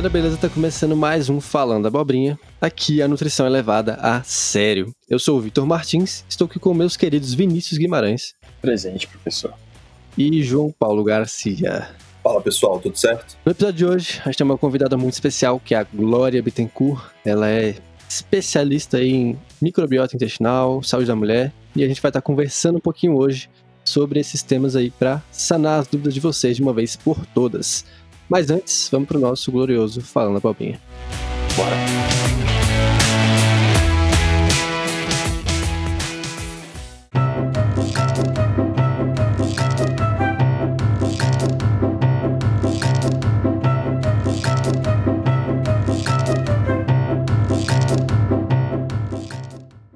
Galera, beleza? Tá começando mais um Falando Abobrinha. Aqui a nutrição é levada a sério. Eu sou o Vitor Martins, estou aqui com meus queridos Vinícius Guimarães. Presente, professor. E João Paulo Garcia. Fala pessoal, tudo certo? No episódio de hoje, a gente tem uma convidada muito especial, que é a Glória Bittencourt. Ela é especialista em microbiota intestinal, saúde da mulher, e a gente vai estar conversando um pouquinho hoje sobre esses temas aí para sanar as dúvidas de vocês de uma vez por todas. Mas antes, vamos pro nosso glorioso Falando a Palpinha. Bora.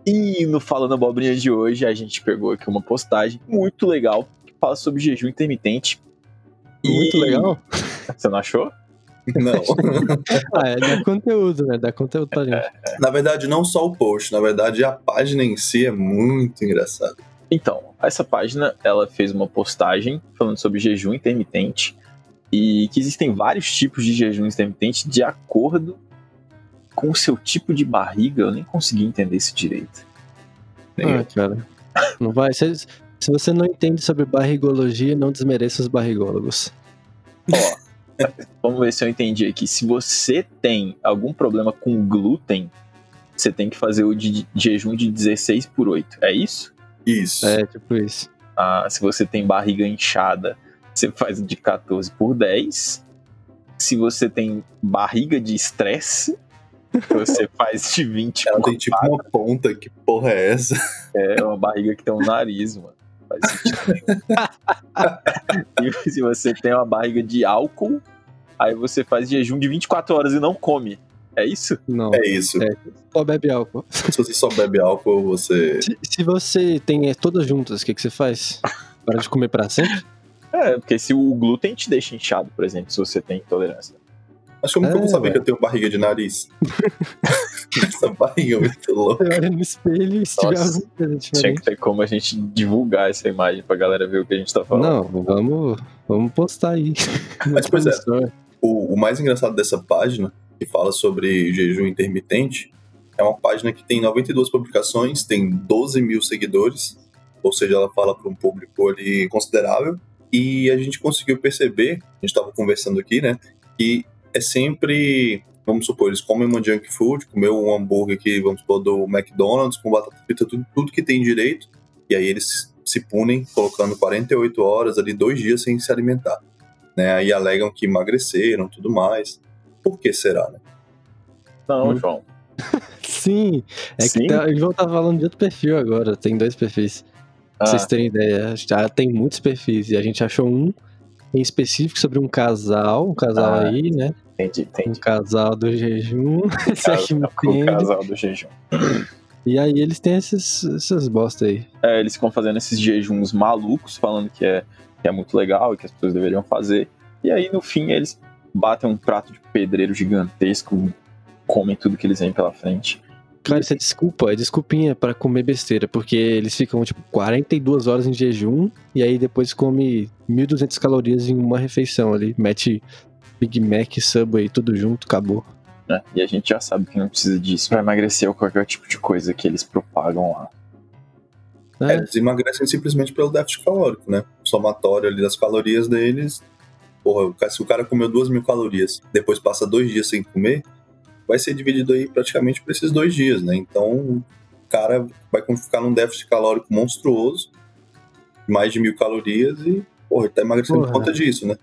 E no Falando Abobrinha de hoje, a gente pegou aqui uma postagem muito legal que fala sobre jejum intermitente. Muito E- legal. Você não achou? Não. Ah, é, dá conteúdo, né? Dá conteúdo pra gente. na verdade, não só o post, na verdade, a página em si é muito engraçada. Então, essa página, ela fez uma postagem falando sobre jejum intermitente e que existem vários tipos de jejum intermitente de acordo com o seu tipo de barriga. Eu nem consegui entender isso direito. Nem Ah, cara. Não vai. Se, se você não entende sobre barrigologia, não desmereça os barrigólogos. Ó, vamos ver se eu entendi aqui. Se você tem algum problema com glúten, você tem que fazer o de jejum de 16 por 8. É isso? Isso. É, tipo isso. Ah, se você tem barriga inchada, você faz o de 14 por 10. Se você tem barriga de estresse, você faz de 20 Ela por tem tipo uma ponta, que porra é essa? É uma barriga que tem um nariz, mano. Faz sentido e se você tem uma barriga de álcool, aí você faz jejum de 24 horas e não come. É isso? Não. É isso. É. Só bebe álcool. Se você só bebe álcool, você. Se, se você tem é, todas juntas, o que, que você faz? Para de comer pra sempre? É, porque se o glúten te deixa inchado, por exemplo, se você tem intolerância. Como que eu É, vou saber ué. que eu tenho barriga de nariz? Essa barriga é muito louca. Olha no espelho e se tiver Nossa, coisa Tinha que ter como a gente divulgar essa imagem pra galera ver o que a gente tá falando. Não, vamos, vamos postar aí. Mas, pois é. O, o mais engraçado dessa página, que fala sobre jejum intermitente, é uma página que tem 92 publicações, tem 12 mil seguidores, ou seja, ela fala para um público ali considerável. E a gente conseguiu perceber, a gente estava conversando aqui, né, que é sempre, vamos supor, eles comem uma junk food, comeu um hambúrguer aqui, vamos supor, do McDonald's, com batata frita, tudo, tudo que tem direito, e aí eles se punem colocando 48 horas ali, dois dias sem se alimentar né? Aí alegam que emagreceram, tudo mais. Por que será, né? Não, Hum. João. Sim, é Sim? que tá, o João tá falando de outro perfil agora, tem dois perfis. Pra Ah, vocês terem ideia, já tem muitos perfis e a gente achou um em específico sobre um casal, um casal Ah, aí, né? Entendi, Um entendi. casal do jejum, esse aqui me Casal- do jejum. E aí eles têm esses, essas bosta aí. É, eles ficam fazendo esses jejuns malucos, falando que é, que é muito legal e que as pessoas deveriam fazer. E aí, no fim, eles batem um prato de pedreiro gigantesco, comem tudo que eles veem pela frente. Cara, isso é desculpa, é desculpinha pra comer besteira, porque eles ficam, tipo, 42 horas em jejum e aí depois come 1.200 calorias em uma refeição ali. Mete Big Mac, Subway, tudo junto, acabou. Né? E a gente já sabe que não precisa disso pra emagrecer ou qualquer tipo de coisa que eles propagam lá. É, É, eles emagrecem simplesmente pelo déficit calórico, né? O somatório ali das calorias deles. Porra, o cara- se o cara comeu duas mil calorias, depois passa dois dias sem comer, vai ser dividido aí praticamente por esses dois dias, né? Então o cara vai ficar num déficit calórico monstruoso, mais de mil calorias e, porra, ele tá emagrecendo por Porra. conta disso, né?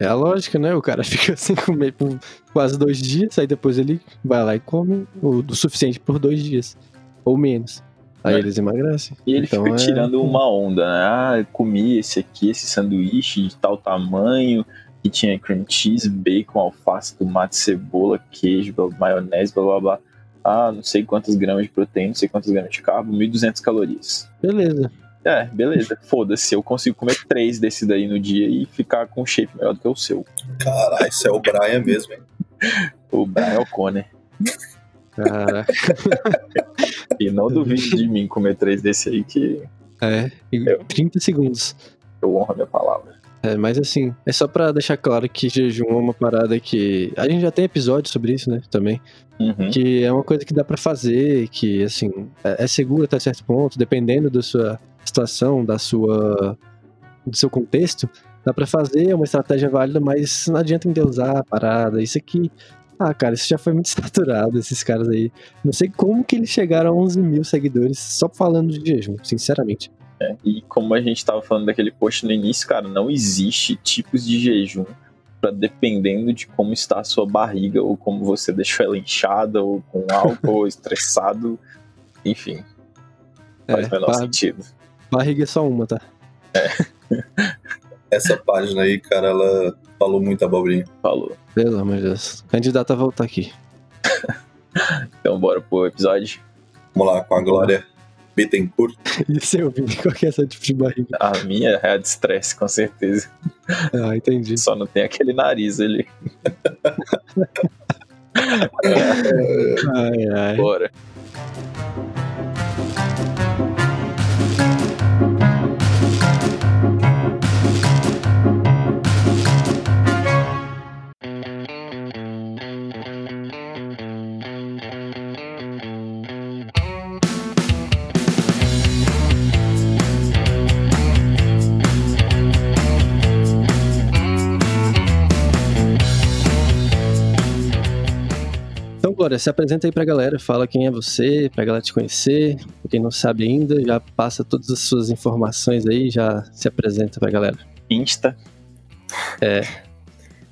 É a lógica, né? O cara fica sem comer por quase dois dias, aí depois ele vai lá e come o, o suficiente por dois dias. Ou menos. Aí É. eles emagrecem. E ele Então fica é- tirando uma onda, né? Ah, eu comi esse aqui, esse sanduíche de tal tamanho, que tinha cream cheese, bacon, alface, tomate, cebola, queijo, maionese, blá blá blá. Ah, não sei quantos gramas de proteína, não sei quantos gramas de carbo, 1.200 calorias. Beleza. É, beleza. Foda-se, eu consigo comer três desse daí no dia e ficar com um shape melhor do que o seu. Caralho, isso é o Brian mesmo, hein? O Brian O'Connor. Caraca. E não duvide de mim comer três desse aí que é. Eu. 30 segundos. eu honro a minha palavra. É, mas assim, é só pra deixar claro que jejum é uma parada que. A gente já tem episódio sobre isso, né? Também. Uhum. Que é uma coisa que dá pra fazer, que, assim, é, é seguro até certo ponto, dependendo da sua situação, da sua. do seu contexto. Dá pra fazer, é uma estratégia válida, mas não adianta endeusar a parada. Isso aqui. Ah, cara, isso já foi muito saturado, esses caras aí. Não sei como que eles chegaram a 11 mil seguidores só falando de jejum, sinceramente. É, e como a gente tava falando daquele post no início, cara, não existe tipos de jejum para dependendo de como está a sua barriga ou como você deixou ela inchada ou com álcool ou estressado, enfim. Faz o menor sentido. Barriga é só uma, tá? Essa página aí, cara, ela falou muita abobrinha. Falou. Pelo amor de Deus. Candidato a voltar aqui. Então bora pro episódio. Vamos lá, com a Glória Bittencourt. E se eu vi qual que é essa tipo de barriga? A minha é a de estresse, com certeza. Ah, entendi. Só não tem aquele nariz ali. Ai, ai. Bora. Glória, se apresenta aí pra galera, fala quem é você, pra galera te conhecer. Pra quem não sabe ainda, já passa todas as suas informações aí, já se apresenta pra galera. Insta.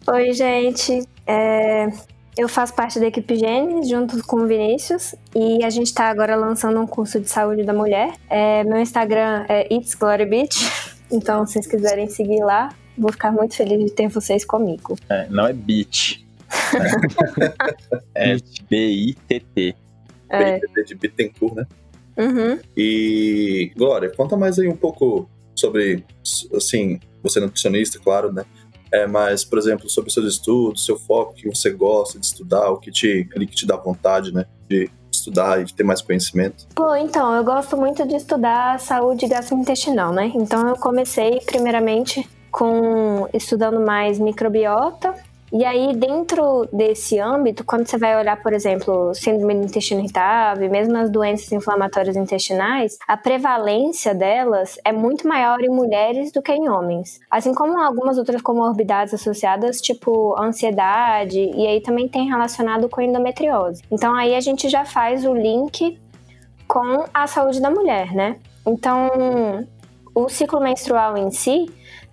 Oi, gente. É, Eu faço parte da equipe Gênesis junto com o Vinícius e a gente está agora lançando um curso de saúde da mulher. É, Meu Instagram é It's Glory Beach, então se vocês quiserem seguir lá, vou ficar muito feliz de ter vocês comigo. É, não é beat. é B-I-T-T. É, BTT de Bittencourt, né? uhum. E, Glória, conta mais aí um pouco sobre, assim, você é nutricionista, claro, né? É, mas, por exemplo, sobre seus estudos, seu foco, o que você gosta de estudar, o que te, ali que te dá vontade, né? De estudar e de ter mais conhecimento. Pô, então, eu gosto muito de estudar saúde gastrointestinal, né? Então eu comecei primeiramente com estudando mais microbiota. E aí, dentro desse âmbito, quando você vai olhar, por exemplo, síndrome do intestino irritável, mesmo as doenças inflamatórias intestinais, a prevalência delas é muito maior em mulheres do que em homens. Assim como algumas outras comorbidades associadas, tipo ansiedade, e aí também tem relacionado com endometriose. Então aí a gente já faz o link com a saúde da mulher, né? Então, o ciclo menstrual em si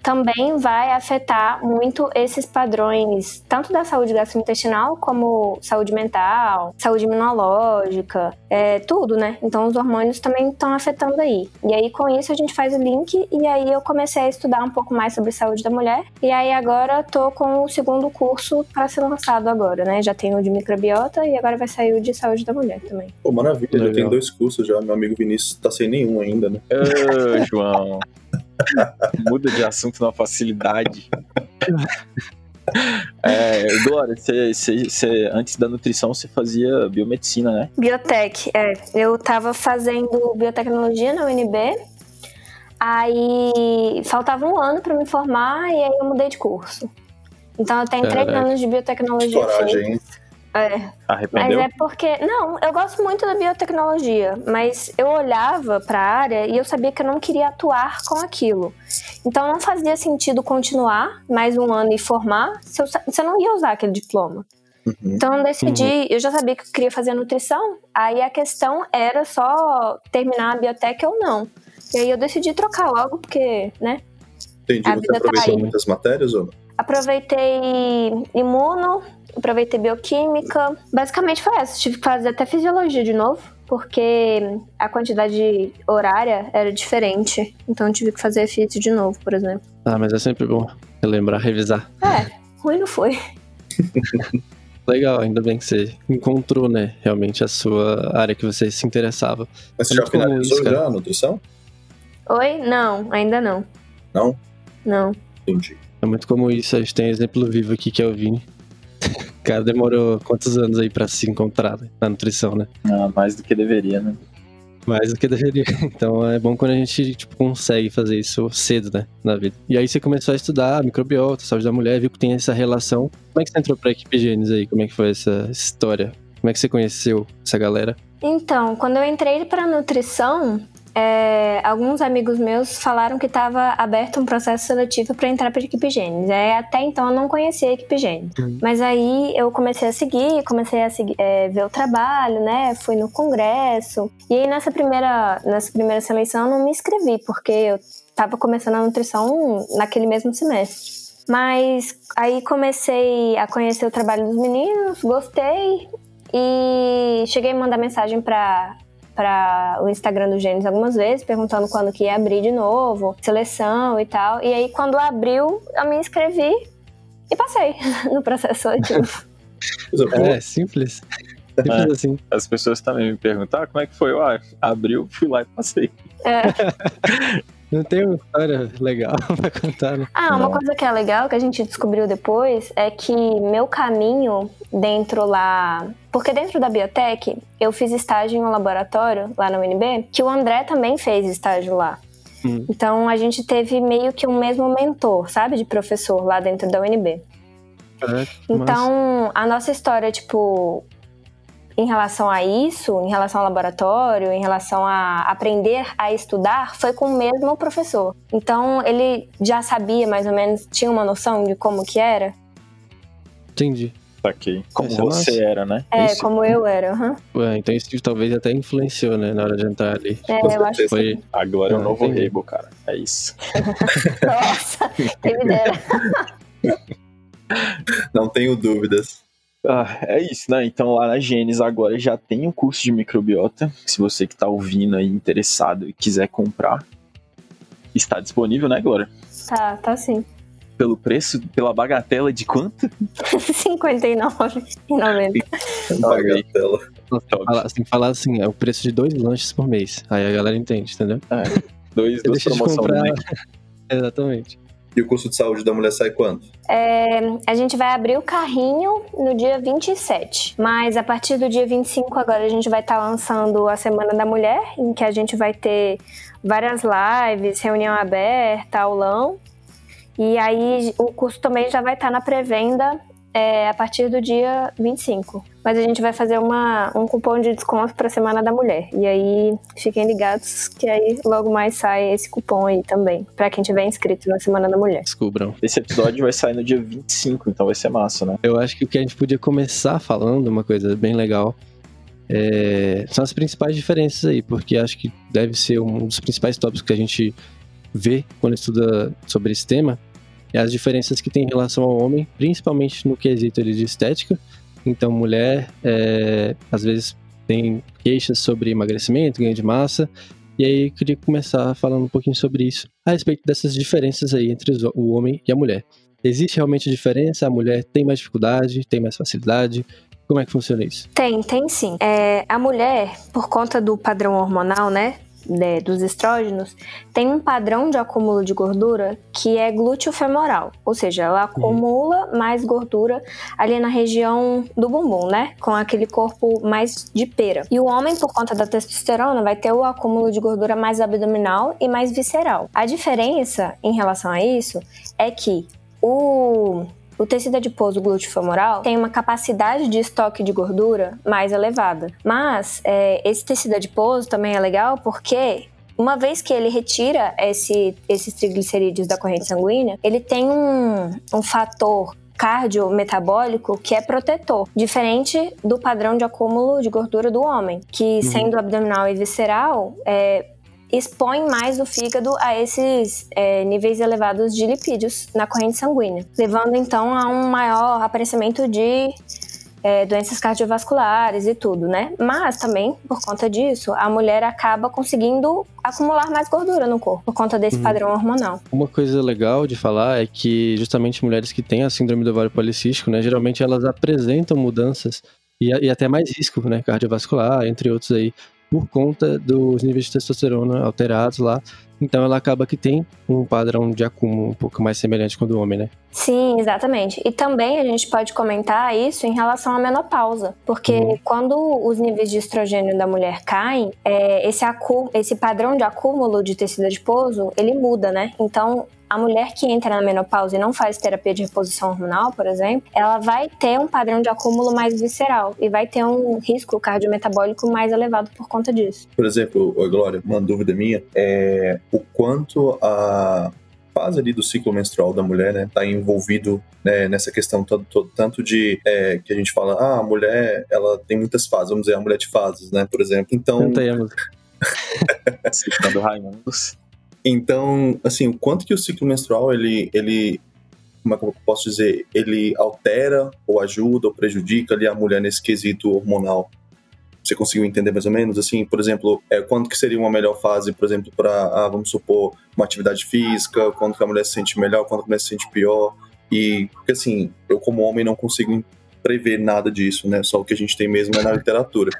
também vai afetar muito esses padrões, tanto da saúde gastrointestinal como saúde mental, saúde imunológica, é, tudo, né? Então os hormônios também estão afetando aí. E aí com isso a gente faz o link e aí eu comecei a estudar um pouco mais sobre saúde da mulher. E aí agora tô com o segundo curso para ser lançado agora, né? Já tenho o de microbiota e agora vai sair o de saúde da mulher também. Pô, maravilha, já Legal. tem dois cursos já. Meu amigo Vinícius tá sem nenhum ainda, né? Ô, João. Muda de assunto na facilidade. É, Glória, você, você- você- antes da nutrição você fazia biomedicina, né? Biotech, é. Eu tava fazendo biotecnologia na UNB. Aí faltava um ano pra me formar e aí eu mudei de curso. Então eu tenho três anos de biotecnologia coragem, feita. É, mas Arrependeu? é porque. Não, eu gosto muito da biotecnologia, mas eu olhava pra área e eu sabia que eu não queria atuar com aquilo. Então não fazia sentido continuar mais um ano e formar se eu, se eu não ia usar aquele diploma. Uhum. Então eu decidi, eu já sabia que eu queria fazer nutrição, aí a questão era só terminar a biotec ou não. E aí eu decidi trocar logo, porque, né? Entendi. A Você tá aproveitou aí. muitas matérias ou não? Aproveitei imuno, aproveitei bioquímica. Basicamente foi essa. Tive que fazer até fisiologia de novo, porque a quantidade horária era diferente. Então eu tive que fazer físico de novo, por exemplo. Ah, mas é sempre bom relembrar, revisar. É, ruim não foi. Legal, ainda bem que você encontrou, né, realmente a sua área que você se interessava. Mas você já finalizou isso, já a nutrição? Oi? Não, ainda não. Não? Não. Entendi. É muito comum isso, a gente tem exemplo vivo aqui que é o Vini. O cara demorou quantos anos aí pra se encontrar né, na nutrição, né? Ah, mais do que deveria, né? Mais do que deveria. Então é bom quando a gente tipo, consegue fazer isso cedo, né? Na vida. E aí você começou a estudar microbiota, saúde da mulher, viu que tem essa relação. Como é que você entrou pra equipe Genes aí? Como é que foi essa história? Como é que você conheceu essa galera? Então, quando eu entrei para nutrição, é, alguns amigos meus falaram que estava aberto um processo seletivo para entrar para a equipe Gênesis. É, até então eu não conhecia a equipe Gênesis. Uhum. Mas aí eu comecei a seguir, comecei a seguir, é, ver o trabalho, né? Fui no congresso. E aí nessa primeira, nessa primeira seleção eu não me inscrevi, porque eu estava começando a nutrição naquele mesmo semestre. Mas aí comecei a conhecer o trabalho dos meninos, gostei e cheguei a mandar mensagem para para o Instagram do Gênesis algumas vezes, perguntando quando que ia abrir de novo, seleção e tal. E aí, quando abriu, eu me inscrevi e passei no processo seletivo. é, simples. Simples é, assim. As pessoas também me perguntam, ah, como é que foi? Ah, abriu, fui lá e passei. É. Não tem uma história legal pra contar, né? Ah, uma coisa que é legal que a gente descobriu depois é que meu caminho dentro lá. Porque dentro da biotech, eu fiz estágio em um laboratório lá na UNB, que o André também fez estágio lá. Hum. Então a gente teve meio que um mesmo mentor, sabe? De professor lá dentro da UNB. É, então, a nossa história, tipo, em relação a isso, em relação ao laboratório, em relação a aprender a estudar, foi com o mesmo professor. Então ele já sabia mais ou menos, tinha uma noção de como que era. Entendi. Saquei. Como é você massa. era, né? É, isso. como eu era. Uhum. Ué, então isso talvez até influenciou, né, na hora de entrar ali. É, eu acho foi... que Agora é o ah, novo Rebo, cara. É isso. Nossa, quem me dera. Não tenho dúvidas. Ah, é isso, né? Então lá na Gênesis agora já tem o um curso de microbiota. Se você que tá ouvindo aí, interessado e quiser comprar, está disponível, né, Glória? Tá, tá sim. Pelo preço, pela bagatela de quanto? R$59,90. bagatela. Você tem que falar assim, é o preço de dois lanches por mês. Aí a galera entende, entendeu? É, dois, duas promoções. Comprar... Exatamente. E o curso de saúde da mulher sai quando? É, a gente vai abrir o carrinho no dia 27. Mas a partir do dia 25 agora a gente vai estar tá lançando a Semana da Mulher, em que a gente vai ter várias lives, reunião aberta, aulão. E aí o curso também já vai estar tá na pré-venda é, a partir do dia 25. Mas a gente vai fazer uma, um cupom de desconto para a Semana da Mulher. E aí fiquem ligados que aí logo mais sai esse cupom aí também, para quem tiver inscrito na Semana da Mulher. Descubram. Esse episódio vai sair no dia 25, então vai ser massa, né? Eu acho que o que a gente podia começar falando, uma coisa bem legal, é, são as principais diferenças aí, porque acho que deve ser um dos principais tópicos que a gente vê quando estuda sobre esse tema, as diferenças que tem em relação ao homem, principalmente no quesito de estética. Então, mulher, é, às vezes, tem queixas sobre emagrecimento, ganho de massa. E aí, eu queria começar falando um pouquinho sobre isso, a respeito dessas diferenças aí entre o homem e a mulher. Existe realmente diferença? A mulher tem mais dificuldade, tem mais facilidade? Como é que funciona isso? Tem, tem sim. É, a mulher, por conta do padrão hormonal, né? Né, dos estrógenos, tem um padrão de acúmulo de gordura que é glúteo-femoral, ou seja, ela acumula uhum. mais gordura ali na região do bumbum, né? Com aquele corpo mais de pera. E o homem, por conta da testosterona, vai ter o acúmulo de gordura mais abdominal e mais visceral. A diferença em relação a isso é que o o tecido adiposo glúteo femoral tem uma capacidade de estoque de gordura mais elevada. Mas é, esse tecido adiposo também é legal porque uma vez que ele retira esse, esses triglicerídeos da corrente sanguínea, ele tem um, um fator cardiometabólico que é protetor, diferente do padrão de acúmulo de gordura do homem, que uhum. sendo abdominal e visceral, é, expõe mais o fígado a esses é, níveis elevados de lipídios na corrente sanguínea, levando então a um maior aparecimento de é, doenças cardiovasculares e tudo, né? Mas também, por conta disso, a mulher acaba conseguindo acumular mais gordura no corpo, por conta desse uhum. padrão hormonal. Uma coisa legal de falar é que justamente mulheres que têm a síndrome do ovário policístico, né, geralmente elas apresentam mudanças e, e até mais risco, né, cardiovascular, entre outros aí, por conta dos níveis de testosterona alterados lá. Então ela acaba que tem um padrão de acúmulo um pouco mais semelhante com o do homem, né? Sim, exatamente. E também a gente pode comentar isso em relação à menopausa, porque uhum. quando os níveis de estrogênio da mulher caem, é, esse, esse padrão de acúmulo de tecido adiposo, ele muda, né? Então, a mulher que entra na menopausa e não faz terapia de reposição hormonal, por exemplo, ela vai ter um padrão de acúmulo mais visceral e vai ter um risco cardiometabólico mais elevado por conta disso. Por exemplo, Glória, uma dúvida minha é o quanto a fase ali do ciclo menstrual da mulher, né, tá envolvido né, nessa questão tanto, tanto de é, que a gente fala, ah, a mulher, ela tem muitas fases, vamos dizer, a mulher de fases, né, por exemplo. Então. Cantemos. Citando Raimundos. Então, assim, o quanto que o ciclo menstrual, ele, ele como é que eu posso dizer, ele altera ou ajuda ou prejudica ali a mulher nesse quesito hormonal? Você conseguiu entender mais ou menos? Assim, por exemplo, é, quando que seria uma melhor fase, por exemplo, para, ah, vamos supor, uma atividade física, quando que a mulher se sente melhor, quando a mulher se sente pior? E, porque assim, eu como homem não consigo prever nada disso, né? Só o que a gente tem mesmo é na literatura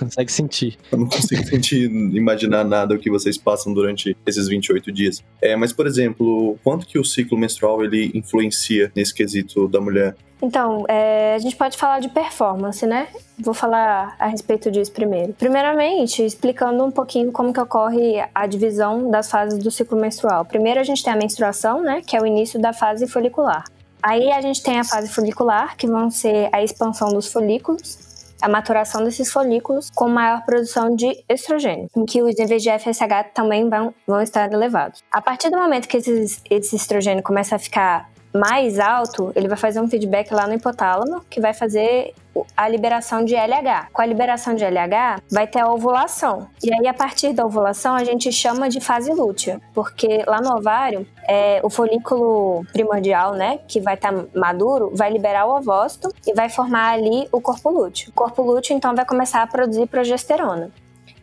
consegue sentir. Eu não consigo sentir, imaginar nada o que vocês passam durante esses 28 dias. É, mas, por exemplo, quanto que o ciclo menstrual ele influencia nesse quesito da mulher? Então, é, a gente pode falar de performance, né? Vou falar a respeito disso primeiro. Primeiramente, explicando um pouquinho como que ocorre a divisão das fases do ciclo menstrual. Primeiro a gente tem a menstruação, né? Que é o início da fase folicular. Aí a gente tem a fase folicular, que vão ser a expansão dos folículos a maturação desses folículos com maior produção de estrogênio, em que os níveis de FSH também vão, vão estar elevados. A partir do momento que esse estrogênio começa a ficar mais alto, ele vai fazer um feedback lá no hipotálamo, que vai fazer a liberação de LH. Com a liberação de LH, vai ter a ovulação. E aí, a partir da ovulação, a gente chama de fase lútea, porque lá no ovário, é, o folículo primordial, né, que vai estar tá maduro, vai liberar o ovócito e vai formar ali o corpo lúteo. O corpo lúteo, então, vai começar a produzir progesterona.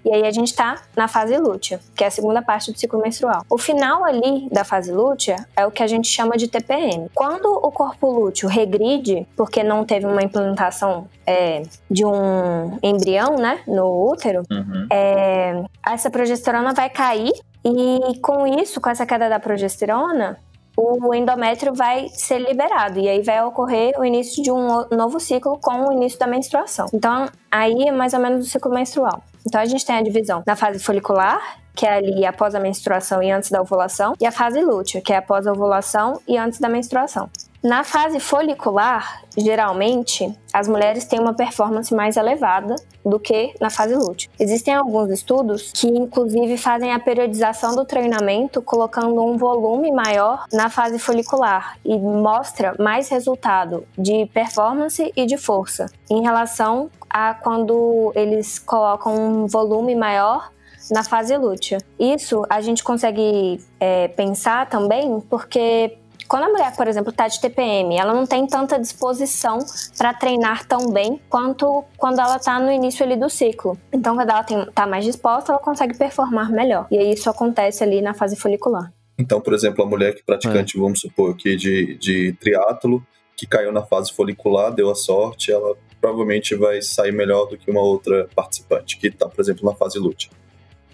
E aí a gente está na fase lútea, que é a segunda parte do ciclo menstrual. O final ali da fase lútea é o que a gente chama de TPM. Quando o corpo lúteo regride, porque não teve uma implantação é, de um embrião, né, no útero, uhum. é, essa progesterona vai cair e com isso, com essa queda da progesterona, o endométrio vai ser liberado e aí vai ocorrer o início de um novo ciclo com o início da menstruação. Então, aí é mais ou menos o ciclo menstrual. Então, a gente tem a divisão na fase folicular, que é ali após a menstruação e antes da ovulação, e a fase lútea, que é após a ovulação e antes da menstruação. Na fase folicular, geralmente, as mulheres têm uma performance mais elevada do que na fase lútea. Existem alguns estudos que, inclusive, fazem a periodização do treinamento colocando um volume maior na fase folicular e mostra mais resultado de performance e de força em relação a quando eles colocam um volume maior na fase lútea. Isso a gente consegue é, pensar também porque quando a mulher, por exemplo, está de TPM, ela não tem tanta disposição para treinar tão bem quanto quando ela está no início ali do ciclo. Então, quando ela está mais disposta, ela consegue performar melhor. E aí isso acontece ali na fase folicular. Então, por exemplo, a mulher que praticante, é. vamos supor aqui, de, de triatlo, que caiu na fase folicular, deu a sorte, ela provavelmente vai sair melhor do que uma outra participante que está, por exemplo, na fase lútea.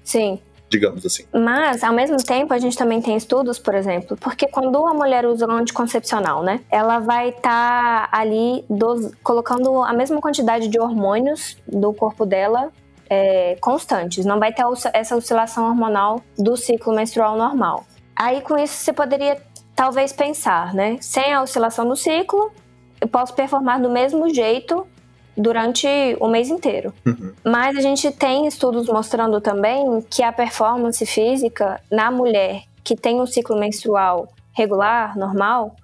Sim, digamos assim. Mas, ao mesmo tempo, a gente também tem estudos, por exemplo, porque quando a mulher usa o anticoncepcional, né, ela vai estar tá ali dos, colocando a mesma quantidade de hormônios do corpo dela é, constantes, não vai ter essa oscilação hormonal do ciclo menstrual normal. Aí, com isso, você poderia talvez pensar, né, sem a oscilação do ciclo, eu posso performar do mesmo jeito durante o mês inteiro. Uhum. Mas a gente tem estudos mostrando também que a performance física na mulher que tem um ciclo menstrual regular, normal,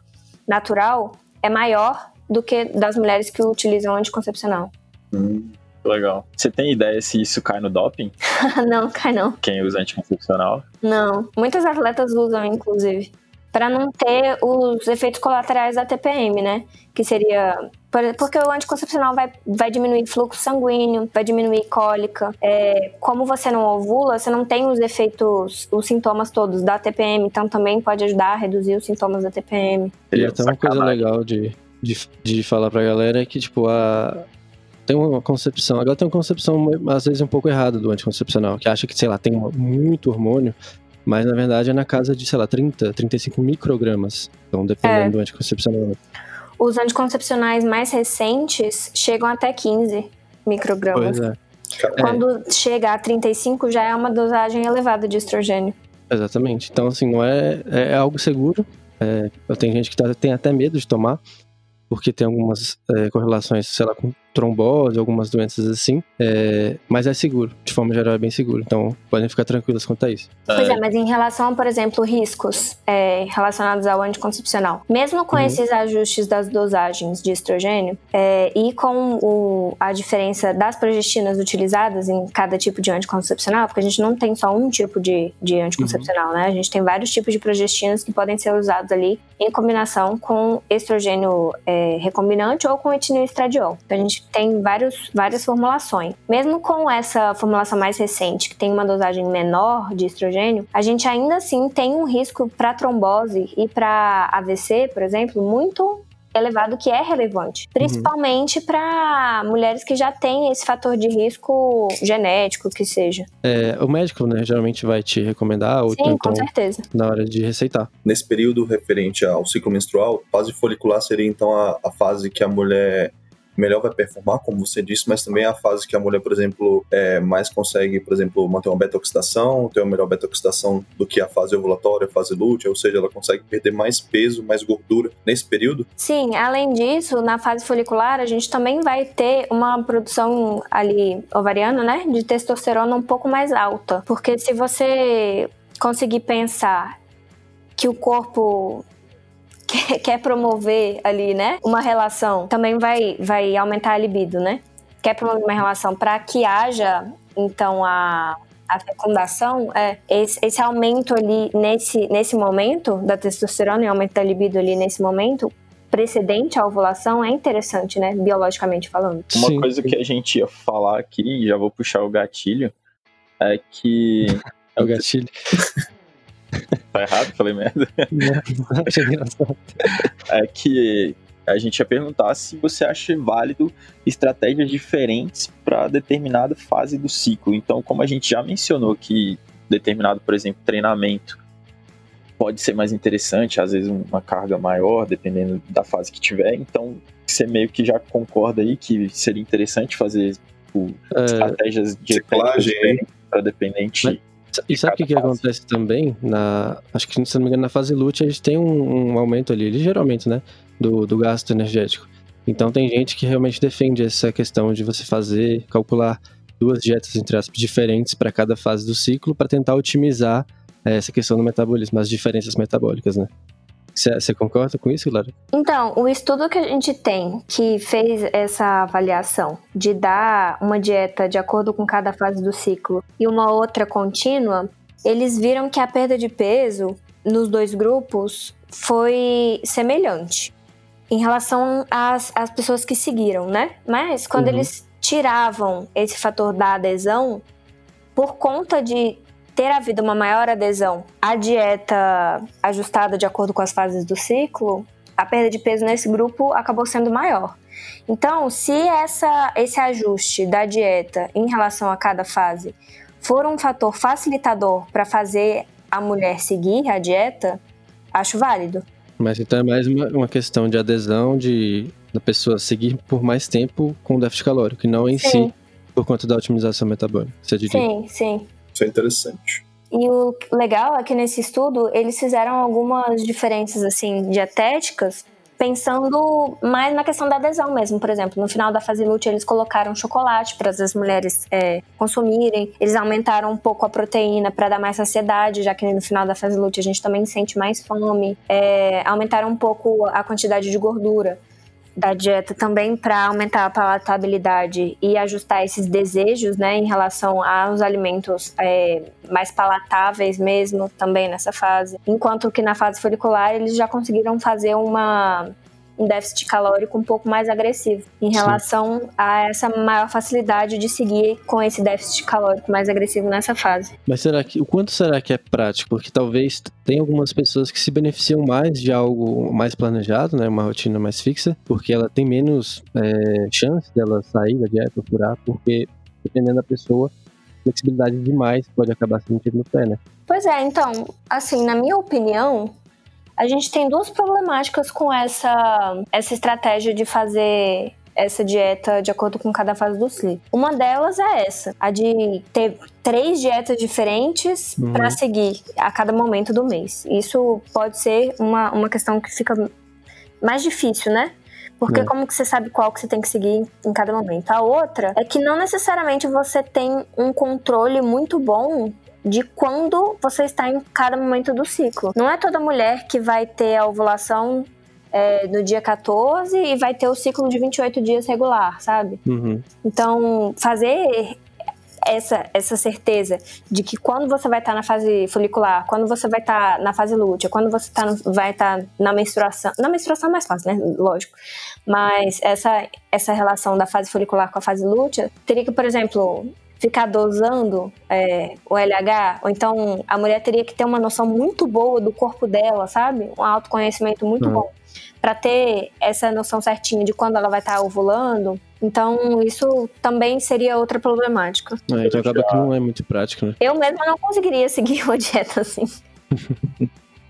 natural, é maior do que das mulheres que utilizam anticoncepcional. Hum, legal. Você tem ideia se isso cai no doping? não, cai não. Quem usa anticoncepcional? Não. Muitas atletas usam, inclusive para não ter os efeitos colaterais da TPM, né? Que seria. Porque o anticoncepcional vai, vai diminuir fluxo sanguíneo, vai diminuir cólica. É, como você não ovula, você não tem os efeitos, os sintomas todos da TPM, então também pode ajudar a reduzir os sintomas da TPM. E até uma coisa legal de, de, de falar pra galera é que, tipo, a, tem uma concepção, agora tem uma concepção às vezes um pouco errada do anticoncepcional, que acha que, sei lá, tem muito hormônio, Mas na verdade é na casa de, sei lá, 30, 35 microgramas. Então, dependendo É. do anticoncepcional. Os anticoncepcionais mais recentes chegam até 15 microgramas. Pois é. É. Quando chega a 35, já é uma dosagem elevada de estrogênio. Exatamente. Então, assim, não é, é algo seguro. É, tem gente que tá- tem até medo de tomar, porque tem algumas é, correlações, sei lá, com trombose, algumas doenças assim. É, mas é seguro, de forma geral é bem seguro. Então, podem ficar tranquilos quanto a isso. Pois é, mas em relação, por exemplo, riscos é, relacionados ao anticoncepcional, mesmo com Uhum. esses ajustes das dosagens de estrogênio é, e com o- a diferença das progestinas utilizadas em cada tipo de anticoncepcional, porque a gente não tem só um tipo de, de anticoncepcional, né? A gente tem vários tipos de progestinas que podem ser usados ali em combinação com estrogênio é, recombinante ou com etinil estradiol. Então a gente tem vários, várias formulações. Mesmo com essa formulação mais recente, que tem uma dosagem menor de estrogênio, a gente ainda assim tem um risco para trombose e para AVC, por exemplo, muito elevado que é relevante, principalmente para mulheres que já têm esse fator de risco genético que seja. É, o médico, né, geralmente vai te recomendar, ou Sim, então com certeza. na hora de receitar. Nesse período referente ao ciclo menstrual, fase folicular seria então a, a fase que a mulher melhor vai performar, como você disse, mas também é a fase que a mulher, por exemplo, é, mais consegue, por exemplo, manter uma beta-oxidação, ter uma melhor beta-oxidação do que a fase ovulatória, a fase lútea, ou seja, ela consegue perder mais peso, mais gordura nesse período. Sim, além disso, na fase folicular, a gente também vai ter uma produção ali ovariana, né, de testosterona um pouco mais alta. Porque se você conseguir pensar que o corpo quer, quer promover ali, né, uma relação, também vai, vai aumentar a libido, né? Quer promover uma relação para que haja, então, a, a fecundação, é, esse, esse aumento ali nesse, nesse momento da testosterona e aumento da libido ali nesse momento, precedente à ovulação, é interessante, né? Biologicamente falando. Uma Sim. coisa que a gente ia falar aqui, e já vou puxar o gatilho, é que. É o gatilho. Tá errado? Falei merda. Não, achei engraçado. É que a gente ia perguntar se você acha válido estratégias diferentes para determinada fase do ciclo. Então, como a gente já mencionou que determinado, por exemplo, treinamento pode ser mais interessante, às vezes uma carga maior, dependendo da fase que tiver. Então, você meio que já concorda aí que seria interessante fazer tipo, É, estratégias de Ciclagem, para dependente. E sabe o que, que acontece também? Na, acho que, se não me engano, na fase a gente tem um, um aumento ali, ligeiro aumento, né? Do, do gasto energético. Então tem gente que realmente defende essa questão de você fazer, calcular duas dietas, entre aspas, diferentes para cada fase do ciclo para tentar otimizar eh, essa questão do metabolismo, as diferenças metabólicas, né? Você concorda com isso, Lara? Então, o estudo que a gente tem que fez essa avaliação de dar uma dieta de acordo com cada fase do ciclo e uma outra contínua, eles viram que a perda de peso nos dois grupos foi semelhante em relação às, às pessoas que seguiram, né? Mas quando Uhum. eles tiravam esse fator da adesão, por conta de ter havido uma maior adesão à dieta ajustada de acordo com as fases do ciclo, a perda de peso nesse grupo acabou sendo maior. Então, se essa, esse ajuste da dieta em relação a cada fase for um fator facilitador para fazer a mulher seguir a dieta, acho válido. Mas então é mais uma, uma questão de adesão, de da pessoa seguir por mais tempo com déficit calórico, e não em Sim. si por conta da otimização metabólica. Você diria? Sim, sim. Isso é interessante. E o legal é que nesse estudo eles fizeram algumas diferenças assim dietéticas, pensando mais na questão da adesão mesmo. Por exemplo, no final da fase lútea eles colocaram chocolate para as mulheres é, consumirem. Eles aumentaram um pouco a proteína para dar mais saciedade, já que no final da fase lútea a gente também sente mais fome. É, aumentaram um pouco a quantidade de gordura da dieta também para aumentar a palatabilidade e ajustar esses desejos, né, em relação aos alimentos é, mais palatáveis mesmo, também nessa fase. Enquanto que na fase folicular eles já conseguiram fazer uma um déficit calórico um pouco mais agressivo em Sim. relação a essa maior facilidade de seguir com esse déficit calórico mais agressivo nessa fase. Mas será que o quanto será que é prático? Porque talvez tem algumas pessoas que se beneficiam mais de algo mais planejado, né, uma rotina mais fixa, porque ela tem menos é, chance dela sair da dieta furar, porque dependendo da pessoa flexibilidade demais pode acabar sendo tiro no pé, né? Pois é, então, assim, na minha opinião, a gente tem duas problemáticas com essa, essa estratégia de fazer essa dieta de acordo com cada fase do ciclo. Uma delas é essa, a de ter três dietas diferentes uhum. para seguir a cada momento do mês. Isso pode ser uma, uma questão que fica mais difícil, né? Porque é. como que você sabe qual que você tem que seguir em cada momento? A outra é que não necessariamente você tem um controle muito bom de quando você está em cada momento do ciclo. Não é toda mulher que vai ter a ovulação é, no dia 14 e vai ter o ciclo de 28 dias regular, sabe? Uhum. Então, fazer essa, essa certeza de que quando você vai estar na fase folicular, quando você vai estar na fase lútea, quando você tá no, vai estar na menstruação. Na menstruação é mais fácil, né? Lógico. Mas essa, essa relação da fase folicular com a fase lútea teria que, por exemplo, ficar dosando é, o LH, ou então a mulher teria que ter uma noção muito boa do corpo dela, sabe? Um autoconhecimento muito uhum. bom para ter essa noção certinha de quando ela vai estar tá ovulando. Então, isso também seria outra problemática. É, então acaba que não é muito prático, né? Eu mesma não conseguiria seguir uma dieta assim.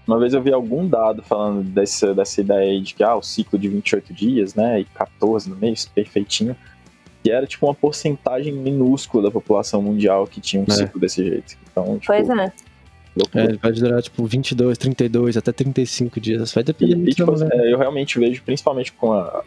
Uma vez eu vi algum dado falando dessa, dessa ideia de que ah, o ciclo de 28 dias, né, e 14 no mês, perfeitinho, que era tipo uma porcentagem minúscula da população mundial que tinha um é. ciclo desse jeito. Então, tipo, pois é. É, ele vai durar tipo 22, 32, até 35 dias. Vai depender. E, tipo, é, eu realmente vejo, principalmente com, a,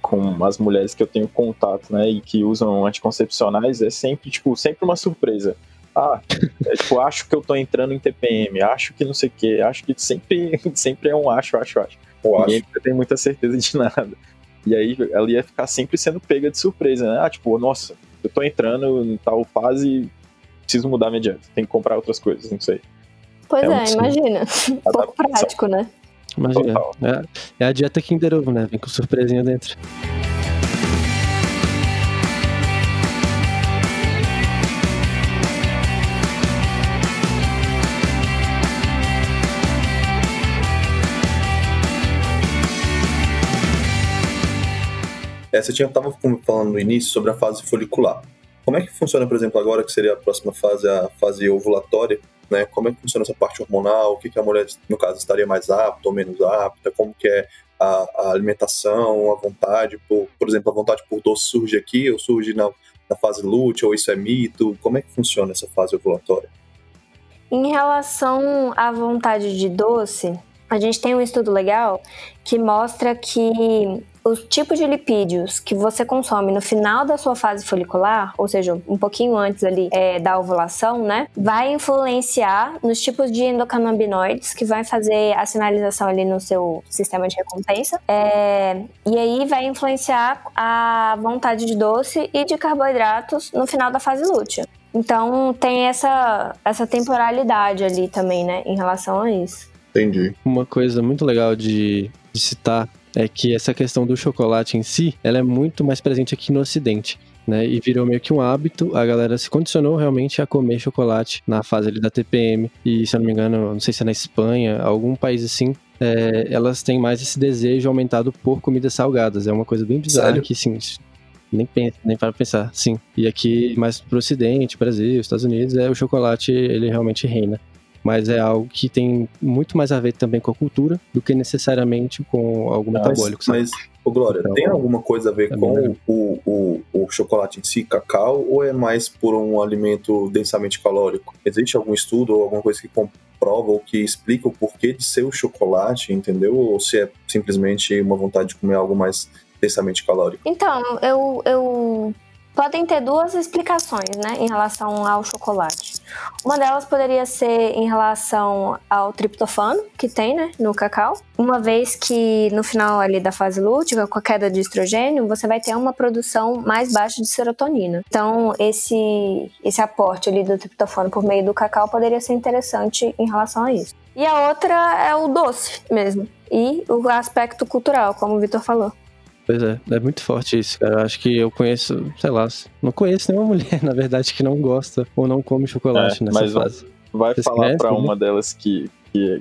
com as mulheres que eu tenho contato, né, e que usam anticoncepcionais, é sempre, tipo, sempre uma surpresa. Ah, é, tipo, acho que eu tô entrando em TPM, acho que não sei o que, acho que sempre, sempre é um acho, acho, acho. Eu Ninguém acho. tem muita certeza de nada. E aí ela ia ficar sempre sendo pega de surpresa, né? Ah, tipo, nossa, eu tô entrando em tal fase, preciso mudar minha dieta, tem que comprar outras coisas, não sei. Pois é, é imagina. Um pouco prático, né? Imagina. É, é, a dieta Kinder Ovo, né? Vem com surpresinha dentro. É, você tinha estava falando no início sobre a fase folicular. Como é que funciona, por exemplo, agora que seria a próxima fase, a fase ovulatória? Né? Como é que funciona essa parte hormonal? O que, que a mulher, no caso, estaria mais apta ou menos apta? Como que é a, a alimentação, a vontade? Por, por exemplo, a vontade por doce surge aqui ou surge na, na fase lútea ou isso é mito? Como é que funciona essa fase ovulatória? Em relação à vontade de doce, a gente tem um estudo legal que mostra que os tipos de lipídios que você consome no final da sua fase folicular, ou seja, um pouquinho antes ali é, da ovulação, né, vai influenciar nos tipos de endocannabinoides que vai fazer a sinalização ali no seu sistema de recompensa. É, e aí vai influenciar a vontade de doce e de carboidratos no final da fase lútea. Então tem essa, essa temporalidade ali também, né, em relação a isso. Entendi. Uma coisa muito legal de, de citar é que essa questão do chocolate em si, ela é muito mais presente aqui no Ocidente. Né, e virou meio que um hábito, a galera se condicionou realmente a comer chocolate na fase ali da TPM, e se eu não me engano, não sei se é na Espanha, algum país assim, é, elas têm mais esse desejo aumentado por comidas salgadas, é uma coisa bem bizarra Sério? que, sim, nem pensa, nem para pensar, sim. E aqui, mais pro ocidente, Brasil, Estados Unidos, é o chocolate, ele realmente reina mas é algo que tem muito mais a ver também com a cultura do que necessariamente com algo metabólico. Mas, mas ô Glória, então, tem alguma coisa a ver é com o, o, o, chocolate em si, cacau, ou é mais por um alimento densamente calórico? Existe algum estudo ou alguma coisa que comprova ou que explica o porquê de ser o chocolate, entendeu? Ou se é simplesmente uma vontade de comer algo mais densamente calórico? Então, eu, eu podem ter duas explicações, né, em relação ao chocolate. Uma delas poderia ser em relação ao triptofano que tem, né, no cacau, uma vez que no final ali da fase lútea, com a queda de estrogênio, você vai ter uma produção mais baixa de serotonina. Então, esse esse aporte ali do triptofano por meio do cacau poderia ser interessante em relação a isso. E a outra é o doce mesmo. E o aspecto cultural, como o Vitor falou. Pois é, é muito forte isso, cara. Eu acho que eu conheço, sei lá, não conheço nenhuma mulher, na verdade, que não gosta ou não come chocolate é, nessa mas fase. Vai Vocês falar né? uma delas que, que,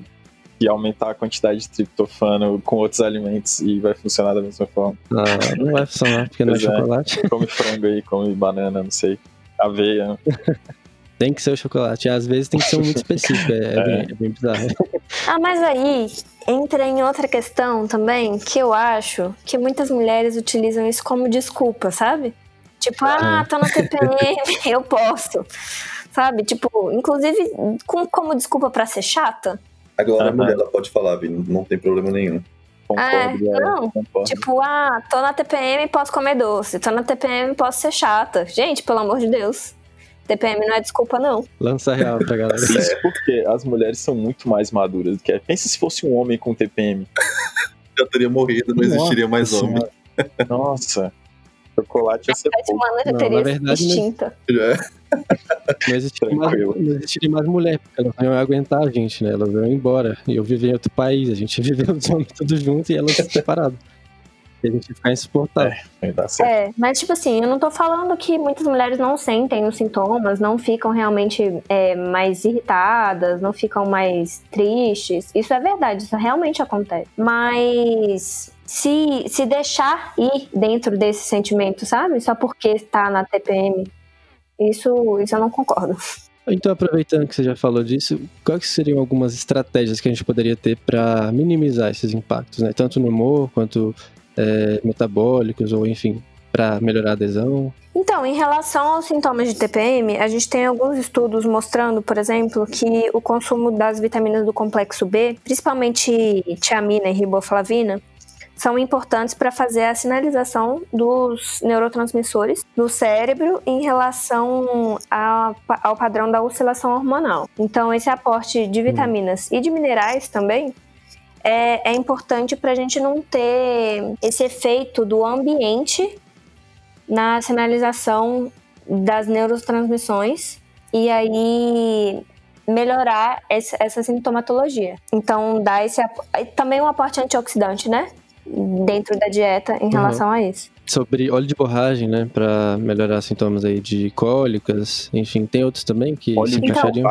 que, aumentar a quantidade de triptofano com outros alimentos e vai funcionar da mesma forma. Ah, não vai funcionar, porque não é, é chocolate. Come frango aí, come banana, não sei. Aveia. Tem que ser o chocolate. Às vezes tem que ser um muito específico. É, é bem, é bem bizarro. Ah, mas aí entra em outra questão também, que eu acho que muitas mulheres utilizam isso como desculpa, sabe? Tipo, ah, tô na TPM, eu posso. Sabe? Tipo, inclusive com, como desculpa pra ser chata. A Glória Aham. mulher, ela pode falar, Vini, não tem problema nenhum. Concordo, É, galera, não, concordo. Tipo, ah, tô na TPM posso comer doce. Tô na TPM posso ser chata. Gente, pelo amor de Deus. TPM não é desculpa, não. Lança real pra galera. Isso porque as mulheres são muito mais maduras do que. Pensa se fosse um homem com TPM. Já teria morrido, não existiria mais Nossa homem. Nossa. Chocolate ia ser A pouco. humana já Não, teria na verdade, extinta. É. Não existiria, mais, não existiria mais mulher, porque elas não iam aguentar a gente, né? Elas iam embora. E eu vivi em outro país, a gente viveu os homens todos juntos e elas separadas. E a gente ia ficar insuportável. Certo. É, mas tipo assim, eu não tô falando que muitas mulheres não sentem os sintomas, não ficam realmente é, mais irritadas, não ficam mais tristes. Isso é verdade, isso realmente acontece. Mas se, se deixar ir dentro desse sentimento, sabe? Só porque está na TPM, isso, isso eu não concordo. Então, aproveitando que você já falou disso, quais que seriam algumas estratégias que a gente poderia ter para minimizar esses impactos, né? Tanto no humor quanto é, metabólicos, ou enfim, para melhorar a adesão? Então, em relação aos sintomas de TPM, a gente tem alguns estudos mostrando, por exemplo, que o consumo das vitaminas do complexo B, principalmente tiamina e riboflavina, são importantes para fazer a sinalização dos neurotransmissores no cérebro em relação a- ao padrão da oscilação hormonal. Então, esse aporte de vitaminas e de minerais também é, é importante para a gente não ter esse efeito do ambiente na sinalização das neurotransmissões e aí melhorar esse- essa sintomatologia. Então, dá esse também um aporte antioxidante, né? Dentro da dieta em relação a isso. Sobre óleo de borragem, né? Para melhorar sintomas aí de cólicas, enfim, tem outros também que Óleo se de encaixariam?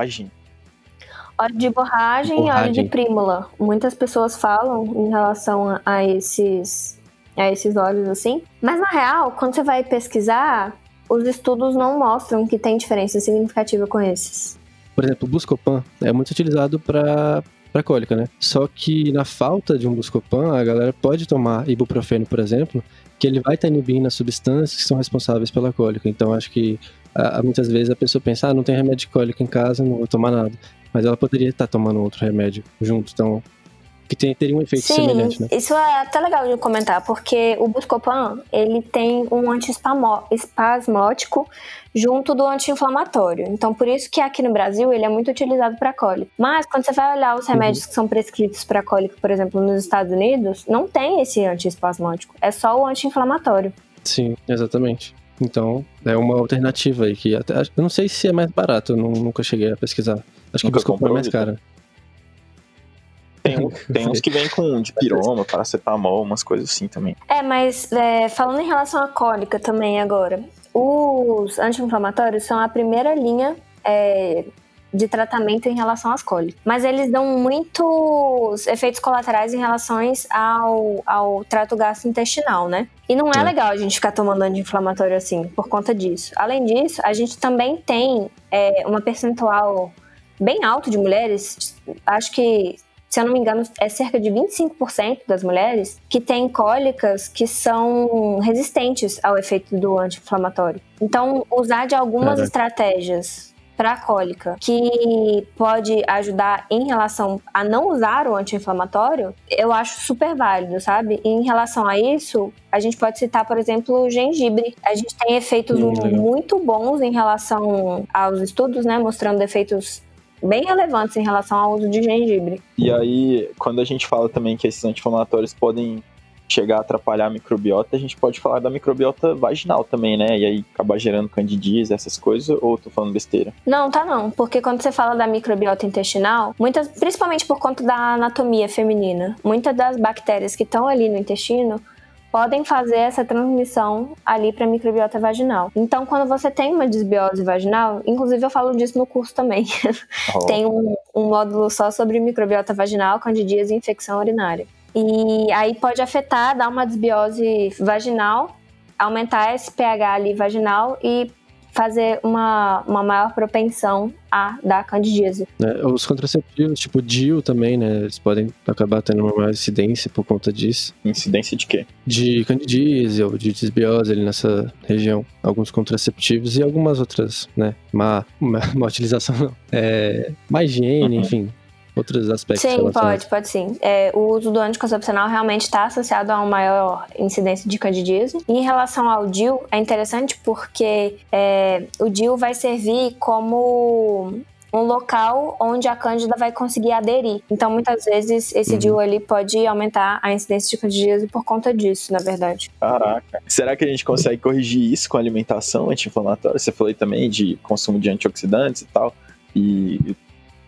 Óleo de borragem, e óleo de prímula. Muitas pessoas falam em relação a, a esses a esses óleos assim. Mas na real, quando você vai pesquisar, os estudos não mostram que tem diferença significativa com esses. Por exemplo, o Buscopan é muito utilizado para para cólica, né? Só que na falta de um Buscopan, a galera pode tomar ibuprofeno, por exemplo, que ele vai estar inibindo as substâncias que são responsáveis pela cólica. Então, acho que ah, muitas vezes a pessoa pensa, ah, não tem remédio de cólica em casa, não vou tomar nada. Mas ela poderia estar tomando outro remédio junto, então que tem, teria um efeito Sim, semelhante, né? isso é até legal de comentar, porque o Buscopan, ele tem um antiespasmótico junto do anti-inflamatório. Então, por isso que aqui no Brasil ele é muito utilizado para cólica. Mas quando você vai olhar os remédios que são prescritos para cólica, por exemplo, nos Estados Unidos, não tem esse antiespasmótico, é só o anti-inflamatório. Sim, exatamente. Então, é uma alternativa aí que até. Eu não sei se é mais barato, eu não- nunca cheguei a pesquisar. Acho que o Nunca Buscopan é comprou, mais caro. Tem, tem uns que vem com dipiroma, paracetamol, umas coisas assim também. É, mas é, falando em relação à cólica também agora, os anti-inflamatórios são a primeira linha é, de tratamento em relação às cólicas. Mas eles dão muitos efeitos colaterais em relação ao, ao trato gastrointestinal, né? E não é, É. legal a gente ficar tomando anti-inflamatório assim, por conta disso. Além disso, a gente também tem é, uma percentual bem alto de mulheres, acho que se eu não me engano, é cerca de 25% das mulheres que têm cólicas que são resistentes ao efeito do anti-inflamatório. Então, usar de algumas Caraca. estratégias para cólica que pode ajudar em relação a não usar o anti-inflamatório, eu acho super válido, sabe? E em relação a isso, a gente pode citar, por exemplo, o gengibre. A gente tem efeitos Hum, muito bons em relação aos estudos, né? Mostrando efeitos bem relevantes em relação ao uso de gengibre. E aí, quando a gente fala também que esses anti-inflamatórios podem chegar a atrapalhar a microbiota, a gente pode falar da microbiota vaginal também, né? E aí acabar gerando candidíase, essas coisas, ou tô falando besteira? Não, tá não, porque quando você fala da microbiota intestinal, muitas, principalmente por conta da anatomia feminina, muitas das bactérias que estão ali no intestino podem fazer essa transmissão ali para a microbiota vaginal. Então, quando você tem uma desbiose vaginal, inclusive eu falo disso no curso também, Ó, tem um, um módulo só sobre microbiota vaginal, candidíase e infecção urinária. E aí pode afetar, dar uma desbiose vaginal, aumentar esse pH ali vaginal e fazer uma, uma maior propensão a dar candidíase. É, os contraceptivos, tipo DIU também, né? Eles podem acabar tendo uma maior incidência por conta disso. Incidência de quê? De candidíase ou de desbiose ali nessa região. Alguns contraceptivos e algumas outras, né? Má, má, má utilização, não. É, má higiene, uhum. enfim outros aspectos. Sim, pode, pode sim. É, o uso do anticoncepcional realmente está associado a uma maior incidência de candidíase. Em relação ao DIU, é interessante porque é, o DIU vai servir como um local onde a cândida vai conseguir aderir. Então, muitas vezes, esse uhum. DIU ali pode aumentar a incidência de candidíase por conta disso, na verdade. Caraca. Será que a gente consegue corrigir isso com alimentação anti-inflamatória? Você falou aí também de consumo de antioxidantes e tal. E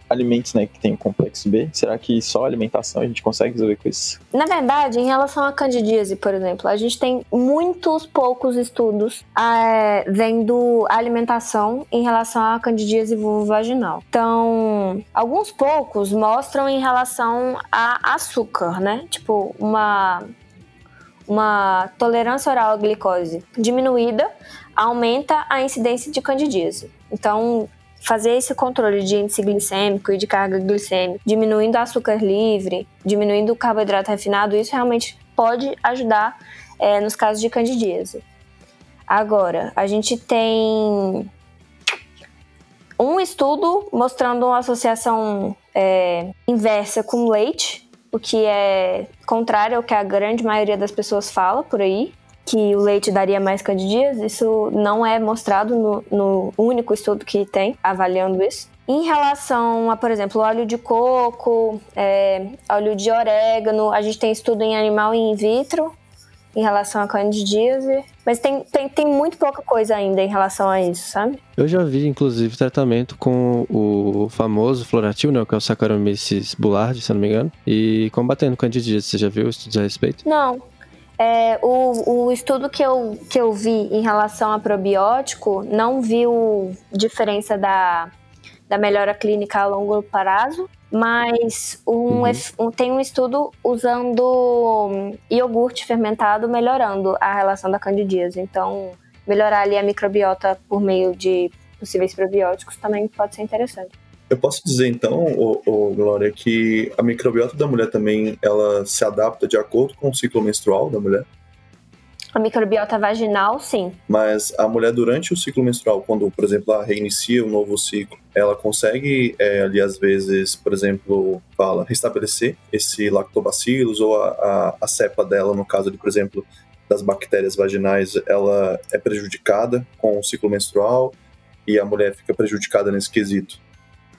alimentos né, que tem o complexo B? Será que só alimentação a gente consegue resolver com isso? Na verdade, em relação à candidíase, por exemplo, a gente tem muitos poucos estudos é, vendo alimentação em relação à candidíase vulvovaginal. Então, alguns poucos mostram em relação a açúcar, né? Tipo, uma uma tolerância oral à glicose diminuída aumenta a incidência de candidíase. Então, fazer esse controle de índice glicêmico e de carga glicêmica, diminuindo açúcar livre, diminuindo o carboidrato refinado, isso realmente pode ajudar é, nos casos de candidíase. Agora, a gente tem um estudo mostrando uma associação é, inversa com leite, o que é contrário ao que a grande maioria das pessoas fala por aí que o leite daria mais candidíase, isso não é mostrado no, no único estudo que tem avaliando isso. Em relação a, por exemplo, óleo de coco, é, óleo de orégano, a gente tem estudo em animal e in vitro em relação a candidíase, mas tem, tem, tem muito pouca coisa ainda em relação a isso, sabe? Eu já vi, inclusive, tratamento com o famoso floratil, né, que é o Saccharomyces boulardii, se não me engano, e combatendo candidíase. Você já viu estudos a respeito? Não, é, o, o estudo que eu, que eu vi em relação a probiótico não viu diferença da, da melhora clínica a longo prazo, mas um, uhum. um, tem um estudo usando iogurte fermentado melhorando a relação da candidíase. Então, melhorar ali a microbiota por meio de possíveis probióticos também pode ser interessante. Eu posso dizer então, ô, ô, Glória, que a microbiota da mulher também ela se adapta de acordo com o ciclo menstrual da mulher? A microbiota vaginal, sim. Mas a mulher durante o ciclo menstrual, quando, por exemplo, ela reinicia um novo ciclo, ela consegue é, ali às vezes, por exemplo, fala, restabelecer esse lactobacillus ou a, a, a cepa dela, no caso de, por exemplo, das bactérias vaginais, ela é prejudicada com o ciclo menstrual e a mulher fica prejudicada nesse quesito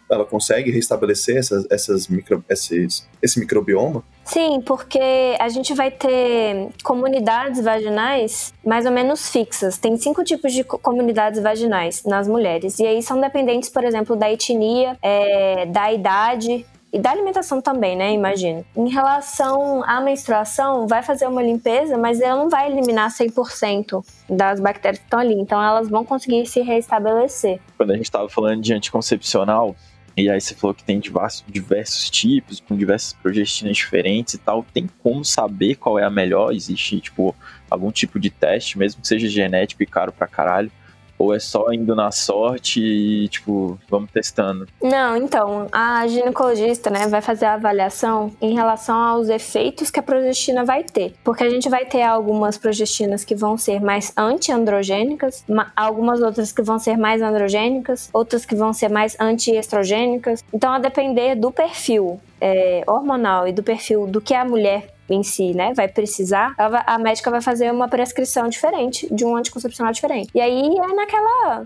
ela consegue restabelecer essas, essas micro, esses, esse microbioma? Sim, porque a gente vai ter comunidades vaginais mais ou menos fixas. Tem cinco tipos de comunidades vaginais nas mulheres. E aí são dependentes, por exemplo, da etnia, é, da idade, e da alimentação também, né? Imagino. Em relação à menstruação, vai fazer uma limpeza, mas ela não vai eliminar 100% das bactérias que estão ali. Então, elas vão conseguir se restabelecer. Quando a gente estava falando de anticoncepcional, e aí você falou que tem diversos, diversos tipos, com diversas progestinas diferentes e tal. Tem como saber qual é a melhor? Existe, tipo, algum tipo de teste, mesmo que seja genético e caro pra caralho? Ou é só indo na sorte e, tipo, vamos testando? Não, então, a ginecologista, né, vai fazer a avaliação em relação aos efeitos que a progestina vai ter. Porque a gente vai ter algumas progestinas que vão ser mais anti-androgênicas, algumas outras que vão ser mais androgênicas, outras que vão ser mais anti-estrogênicas. Então, a depender do perfil é, hormonal e do perfil do que a mulher em si, né, vai precisar, vai, a médica vai fazer uma prescrição diferente de um anticoncepcional diferente. E aí é naquela.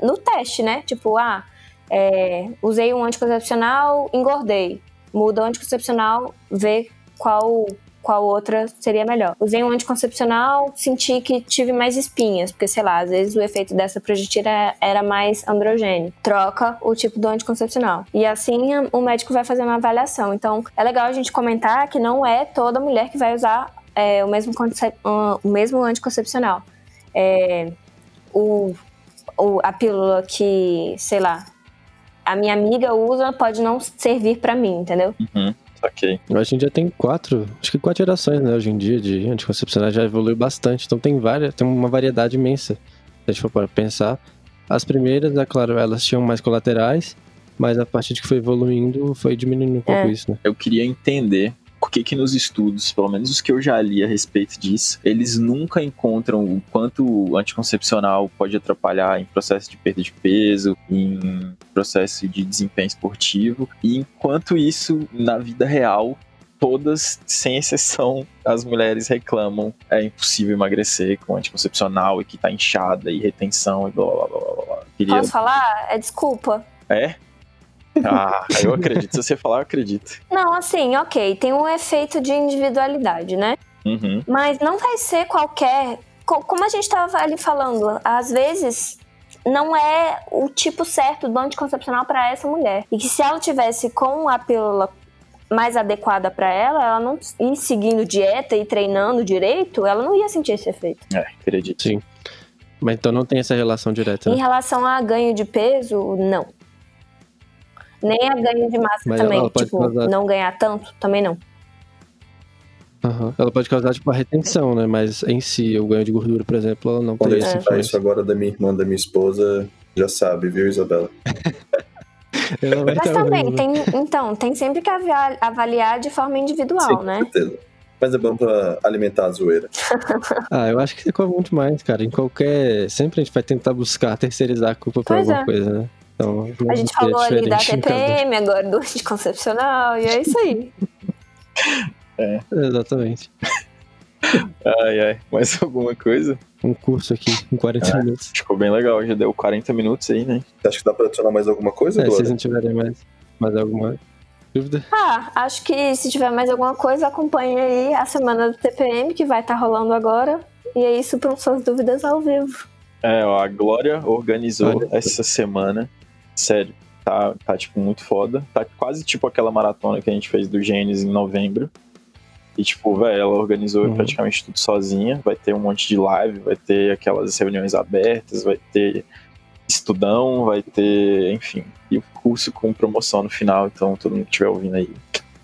no teste, né? Tipo, ah, é, usei um anticoncepcional, engordei. Muda o anticoncepcional, vê qual qual outra seria melhor. Usei um anticoncepcional, senti que tive mais espinhas, porque sei lá, às vezes o efeito dessa progetina era mais androgênico. Troca o tipo do anticoncepcional. E assim o médico vai fazer uma avaliação. Então é legal a gente comentar que não é toda mulher que vai usar é, o, mesmo o mesmo anticoncepcional. É, o, o, a pílula que, sei lá, a minha amiga usa pode não servir para mim, entendeu? Uhum. Ok. A gente já tem quatro, acho que quatro gerações, né, hoje em dia, de anticoncepcionais já evoluiu bastante. Então tem várias, tem uma variedade imensa. Se a gente for para pensar. As primeiras, é claro, elas tinham mais colaterais, mas a partir de que foi evoluindo, foi diminuindo um pouco É. isso, né? Eu queria entender por que que nos estudos, pelo menos os que eu já li a respeito disso, eles nunca encontram o quanto o anticoncepcional pode atrapalhar em processo de perda de peso, em processo de desempenho esportivo, e enquanto isso, na vida real, todas, sem exceção, as mulheres reclamam é impossível emagrecer com anticoncepcional e que tá inchada e retenção e blá blá blá blá blá. Queria... Posso falar? É desculpa. É? Ah, eu acredito. Se você falar, eu acredito. Não, assim, ok, tem um efeito de individualidade, né? Uhum. Mas não vai ser qualquer. co- Como a gente estava ali falando, às vezes não é o tipo certo do anticoncepcional para essa mulher. E que se ela tivesse com a pílula mais adequada para ela, ela não ir seguindo dieta e treinando direito, ela não ia sentir esse efeito. É, acredito. Sim. Mas então não tem essa relação direta, Em né? relação a ganho de peso, não. Nem a ganho de massa Mas também. Tipo, causar- não ganhar tanto, também não. Aham. Ela pode causar, tipo, a retenção, né? Mas em si, o ganho de gordura, por exemplo, ela não Quando tem eu citar isso agora da minha irmã, da minha esposa, já sabe, viu, Isabela? Ela vai Mas também, ouvindo. tem, então, tem sempre que avaliar de forma individual, Sim, né? com certeza. Mas é bom pra alimentar a zoeira. Ah, eu acho que você come muito mais, cara. Em qualquer. Sempre a gente vai tentar buscar terceirizar a culpa por Pois alguma é. coisa, né? Então, A gente ser falou ali da cada. TPM, agora do anticoncepcional, e é isso aí. Exatamente. Ai, ai. Mais alguma coisa? Um curso aqui em 40 minutos. Ficou bem legal. Já deu 40 minutos aí, né? Você acha que dá pra adicionar mais alguma coisa, É, se vocês não tiverem mais, mais alguma dúvida. Ah, acho que se tiver mais alguma coisa, acompanhe aí a semana do TPM, que vai estar rolando agora. E é isso para suas dúvidas ao vivo. É, ó, a Glória organizou Olha. essa semana. Sério, tá, tá, tipo, muito foda. Tá quase tipo aquela maratona que a gente fez do Gênesis em novembro. E, tipo, velho, ela organizou Uhum. praticamente tudo sozinha. Vai ter um monte de live, vai ter aquelas reuniões abertas, vai ter estudão, vai ter, enfim. E o curso com promoção no final. Então, todo mundo que estiver ouvindo aí,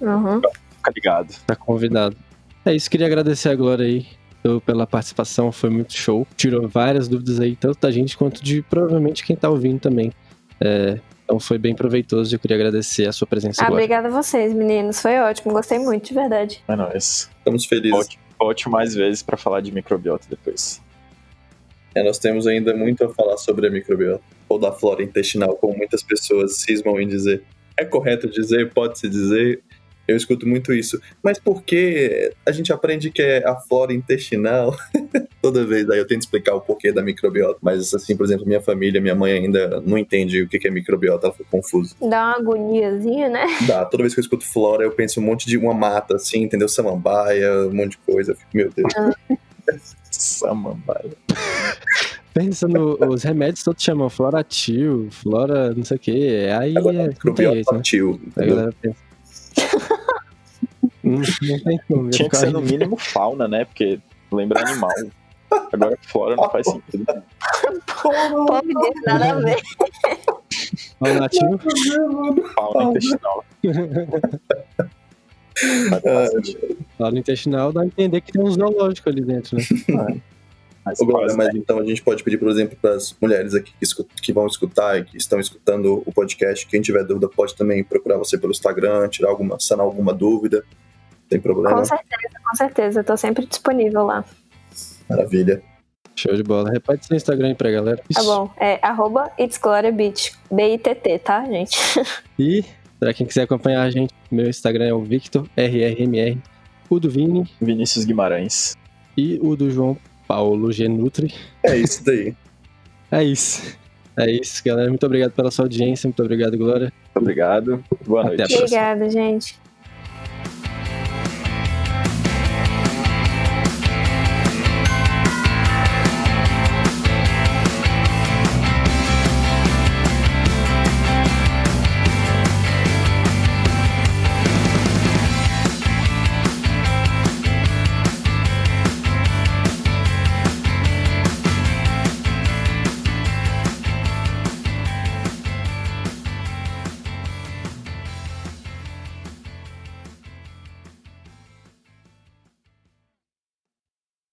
Uhum. fica ligado. Tá convidado. É isso, queria agradecer a Glória aí pela participação, foi muito show. Tirou várias dúvidas aí, tanto da gente quanto de provavelmente quem tá ouvindo também. É, então foi bem proveitoso e eu queria agradecer a sua presença, Ah, Glória. obrigada a vocês, meninos. Foi ótimo, gostei muito, de verdade. É nóis. Estamos felizes. Volte, volte mais vezes pra falar de microbiota depois. É, nós temos ainda muito a falar sobre a microbiota, ou da flora intestinal, como muitas pessoas cismam em dizer. É correto dizer, pode-se dizer, eu escuto muito isso. Mas por que a gente aprende que é a flora intestinal? Toda vez aí eu tento explicar o porquê da microbiota, mas assim, por exemplo, minha família, minha mãe ainda não entende o que é microbiota, ela fica confusa. Dá uma agoniazinha, né? Dá, toda vez que eu escuto flora, eu penso um monte de uma mata, assim, entendeu? Samambaia, um monte de coisa. Eu fico, meu Deus. Samambaia. Pensa nos remédios, todos chamam Floratil, Flora, não sei o que. Aí Agora, é, microbiota jeito, né? A entendeu? galera pensa. Não, não tem como. Tinha que ser no mínimo fauna, né? Porque lembra animal. Agora flora não faz sentido. Pobre Deus, nada a ver. Floratil, Fauna intestinal. Flora intestinal, dá a entender que tem um zoológico ali dentro, né? Mas Ô, Glória, quase, mas então a gente pode pedir, por exemplo, para as mulheres aqui que, escu- que vão escutar e que estão escutando o podcast, quem tiver dúvida pode também procurar você pelo Instagram, tirar alguma, sanar alguma dúvida. Sem problema. Com certeza, com certeza. Eu tô sempre disponível lá. Maravilha. Show de bola. Repete seu Instagram aí pra galera. Tá bom. É arroba It's Gloria Beach. B-I-T-T, tá, gente? E, pra quem quiser acompanhar a gente, meu Instagram é o Victor, RRMR, o do Vini Vinícius Guimarães. e o do João Paulo Genutri. É isso daí. É isso. É isso, galera. Muito obrigado pela sua audiência. Muito obrigado, Glória. Muito obrigado. Boa Até noite. a próxima. Obrigada, gente.